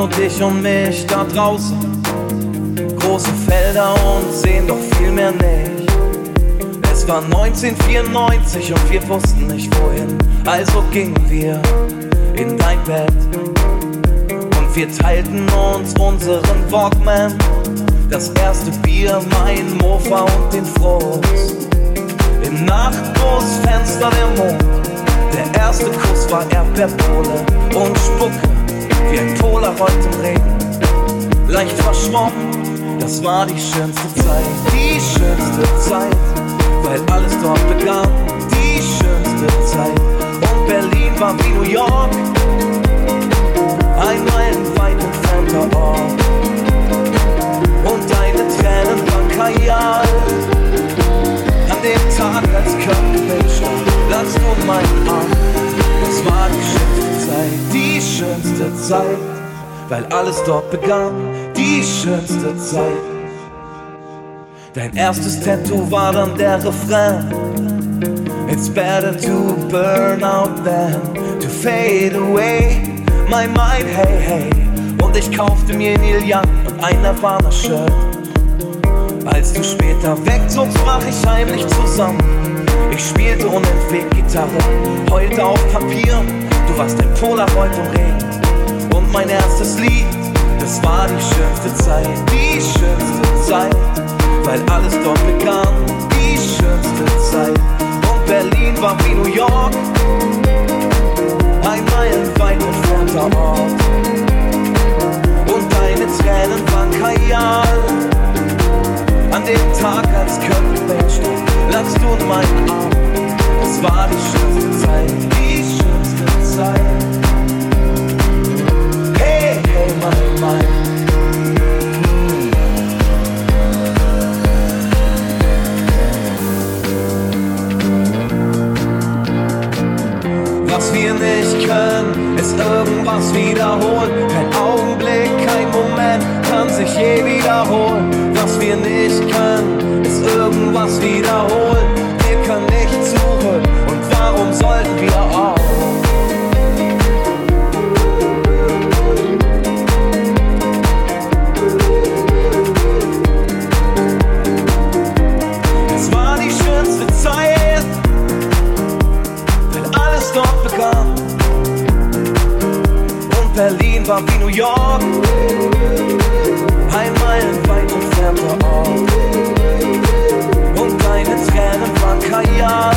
gab nur dich und mich da draußen. Große Felder und sehen doch viel mehr nicht. Es war 1994 und wir wussten nicht wohin, also gingen wir in dein Bett. Und wir teilten uns unseren Walkman, das erste Bier, mein Mofa und den Frust. Im Nachtgroßfenster der Mond, der erste Kuss war Erdbeerpole und Spucke wie ein Polaroid im Regen. Leicht verschwommen, das war die schönste Zeit, die schönste Zeit, weil alles dort begann. Die schönste Zeit und Berlin war wie New York, ein meilenweit entfernter Ort. Und deine Tränen waren Kajal. An dem Tag, als Köln stand, lagst du in meinen Arm. Das war die schönste Zeit, die schönste Zeit, weil alles dort begann, die schönste Zeit. Dein erstes Tattoo war dann der Refrain. It's better to burn out than to fade away. My mind, hey, hey. Und ich kaufte mir Neil Young und ein Nirvana-Shirt. Als du später wegzogst, brach ich heimlich zusammen. Ich spielte unentwegt Gitarre, heulte auf Papier. Du warst ein Polaroid im Regen. Und mein erstes Lied, das war die schönste Zeit, die schönste Zeit, weil alles dort begann, die schönste Zeit. Und Berlin war wie New York, ein meilenweit entfernter Ort. Und deine Tränen waren Kajal. An dem Tag, als Cobain stand, lagst du in meinen Arm. Es war die schönste Zeit, die schönste Was wiederholen. Wir können, nicht zurück und warum sollten wir auch? War wie New York, ein meilenweit entfernter Ort. Und deine Tränen waren Kajal.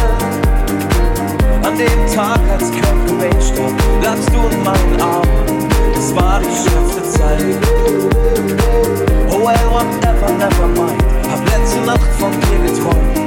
An dem Tag, als Kurt Cobain starb, lagst du in meinen Armen. Es war die schönste Zeit. Oh well, whatever, never mind. Hab letzte Nacht von dir geträumt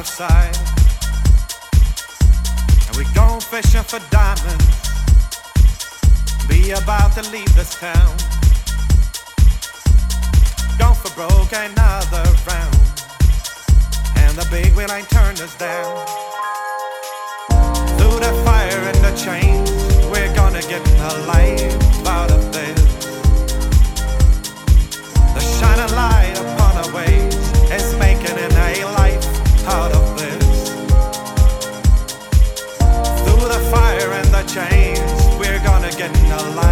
of sight. And we go fishing for diamonds. Be about to leave this town. Gone for broke another round. And the big wheel ain't turned us down. Through the fire and the chains, we're gonna get alive. in the.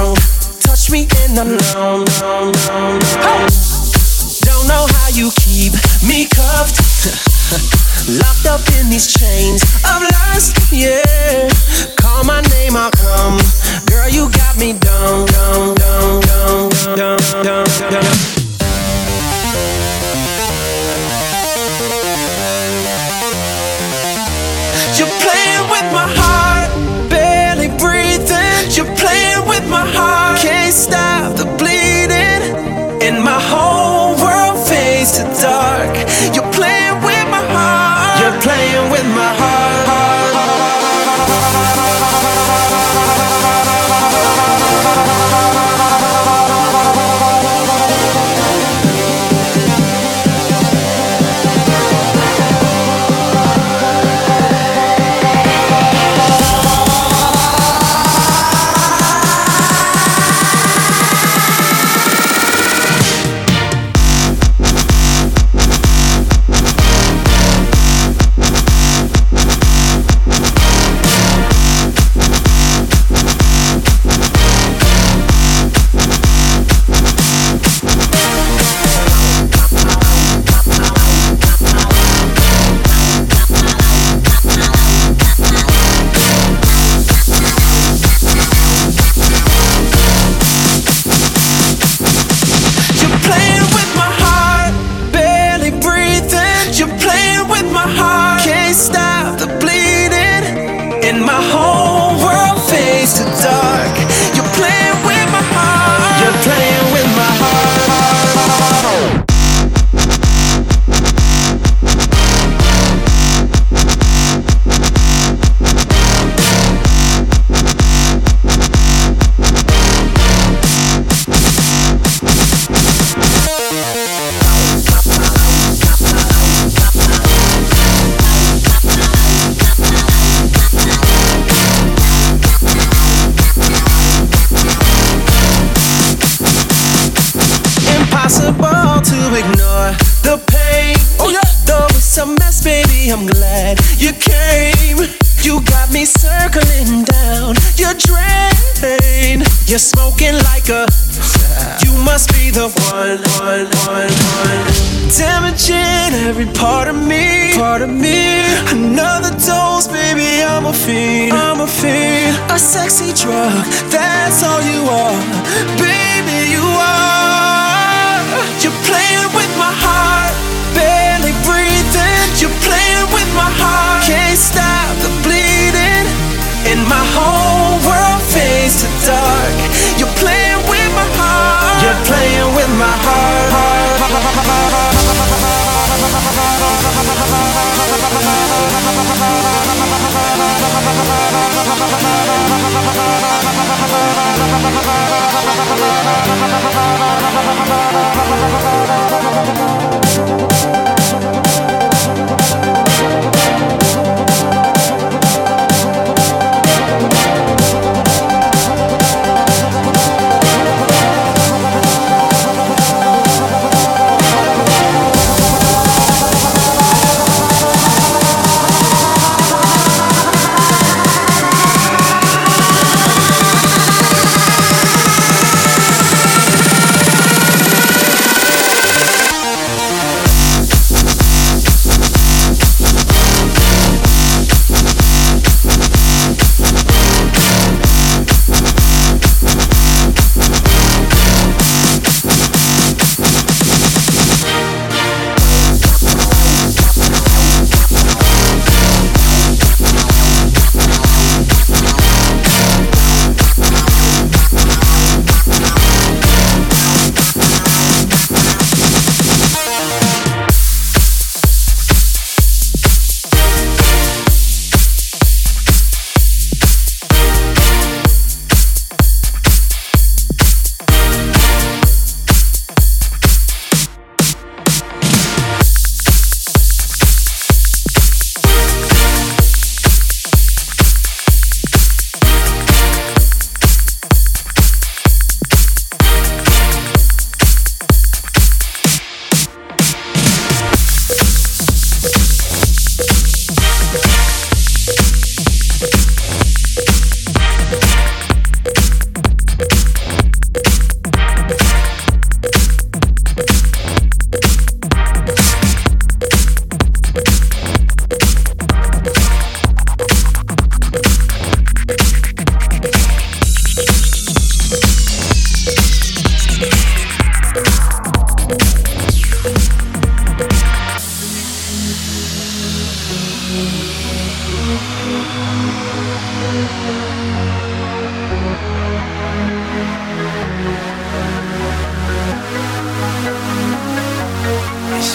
down. Touch me in the dark. down, down, down. Don't know how you keep me cuffed. Locked up in these chains of lust, yeah. Call my name, I'll come. Girl, you got me dumb, dumb, dumb, dumb, dumb, dumb, dumb.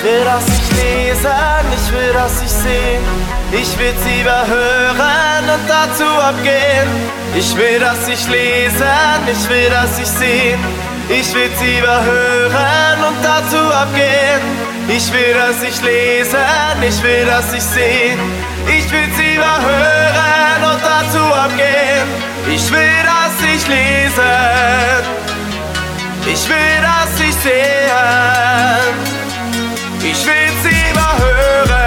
will, dass ich lesen, ich will, dass ich sehen. Ich will sie überhören und dazu abgehen. Ich will, dass ich lesen, ich will, dass ich sehen. Ich will sie überhören und dazu abgehen. Ich will, dass ich lesen, ich will, dass ich sehen. Ich will sie überhören und dazu abgehen. Ich will, dass ich lesen. Ich will, dass ich sehen. Ich will's lieber hören.